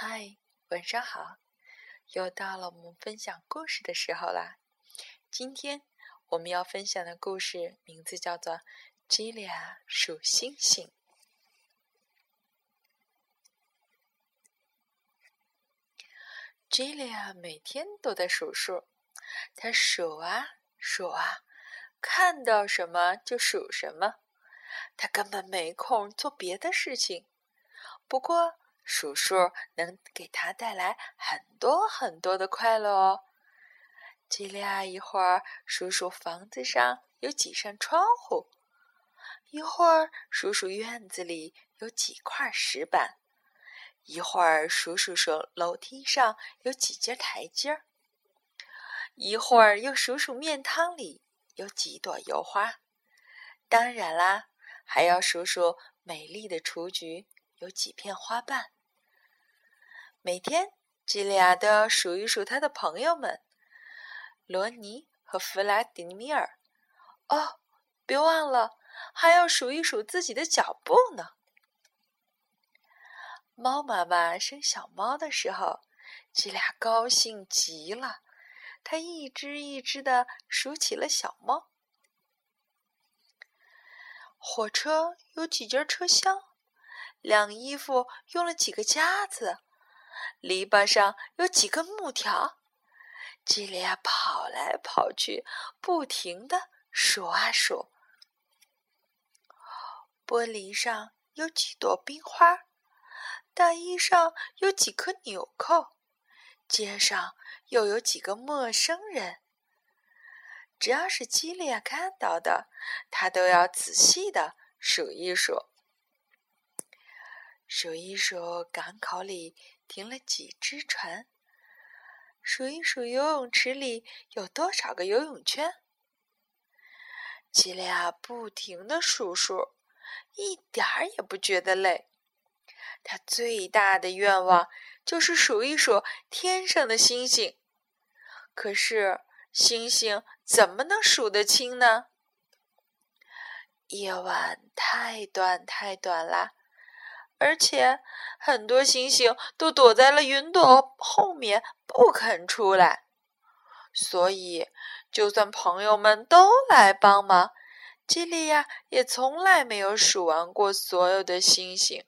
嗨，晚上好！又到了我们分享故事的时候啦。今天我们要分享的故事名字叫做《吉利亚数星星》。吉利亚每天都在数数，他数啊数啊，看到什么就数什么，他根本没空做别的事情。不过，数数能给他带来很多很多的快乐哦。吉利亚一会儿数数房子上有几扇窗户，一会儿数数院子里有几块石板，一会儿数数数楼梯上有几阶台阶儿，一会儿又数数面汤里有几朵油花。当然啦，还要数数美丽的雏菊有几片花瓣。每天，吉利亚都要数一数他的朋友们，罗尼和弗拉迪米尔。哦，别忘了，还要数一数自己的脚步呢。猫妈妈生小猫的时候，吉利亚高兴极了，它一只一只的数起了小猫。火车有几节车厢？晾衣服用了几个夹子？篱笆上有几根木条，吉利亚跑来跑去，不停的数啊数。玻璃上有几朵冰花，大衣上有几颗纽扣，街上又有几个陌生人。只要是基利亚看到的，他都要仔细的数一数，数一数港口里。停了几只船？数一数游泳池里有多少个游泳圈？吉利亚不停的数数，一点儿也不觉得累。他最大的愿望就是数一数天上的星星。可是星星怎么能数得清呢？夜晚太短太短了。而且很多星星都躲在了云朵后面，不肯出来。所以，就算朋友们都来帮忙，吉利亚也从来没有数完过所有的星星，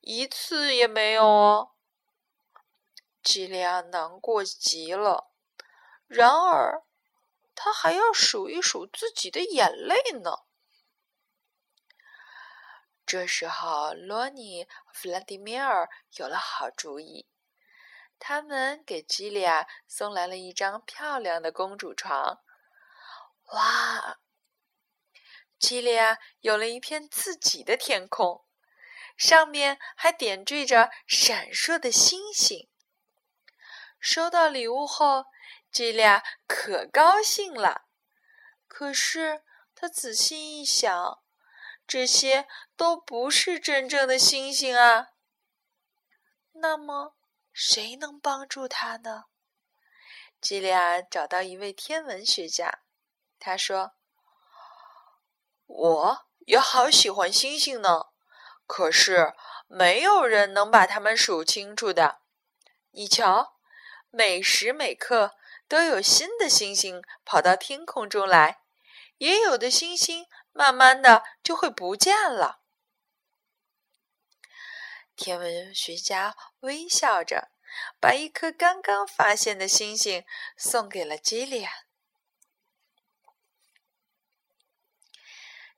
一次也没有哦。吉利亚难过极了。然而，他还要数一数自己的眼泪呢。这时候，罗尼弗拉迪米尔有了好主意，他们给吉利亚送来了一张漂亮的公主床。哇！吉利亚有了一片自己的天空，上面还点缀着闪烁的星星。收到礼物后，吉利亚可高兴了。可是，他仔细一想。这些都不是真正的星星啊！那么谁能帮助他呢？吉利亚找到一位天文学家，他说：“我也好喜欢星星呢，可是没有人能把它们数清楚的。你瞧，每时每刻都有新的星星跑到天空中来，也有的星星。”慢慢的就会不见了。天文学家微笑着，把一颗刚刚发现的星星送给了吉利亚。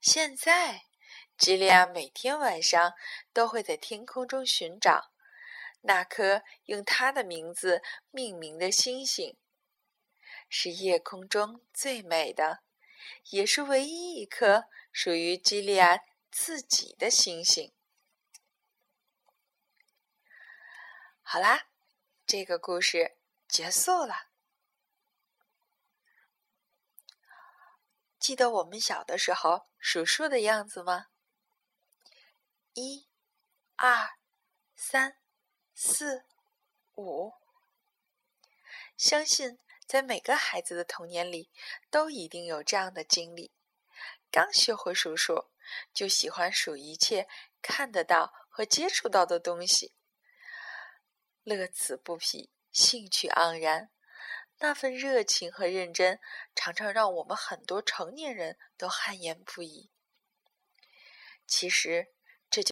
现在，吉利亚每天晚上都会在天空中寻找那颗用他的名字命名的星星，是夜空中最美的。也是唯一一颗属于基利亚自己的星星。好啦，这个故事结束了。记得我们小的时候数数的样子吗？一、二、三、四、五。相信。在每个孩子的童年里，都一定有这样的经历：刚学会数数，就喜欢数一切看得到和接触到的东西。乐此不疲，兴趣盎然。那份热情和认真，常常让我们很多成年人都汗颜不已。其实，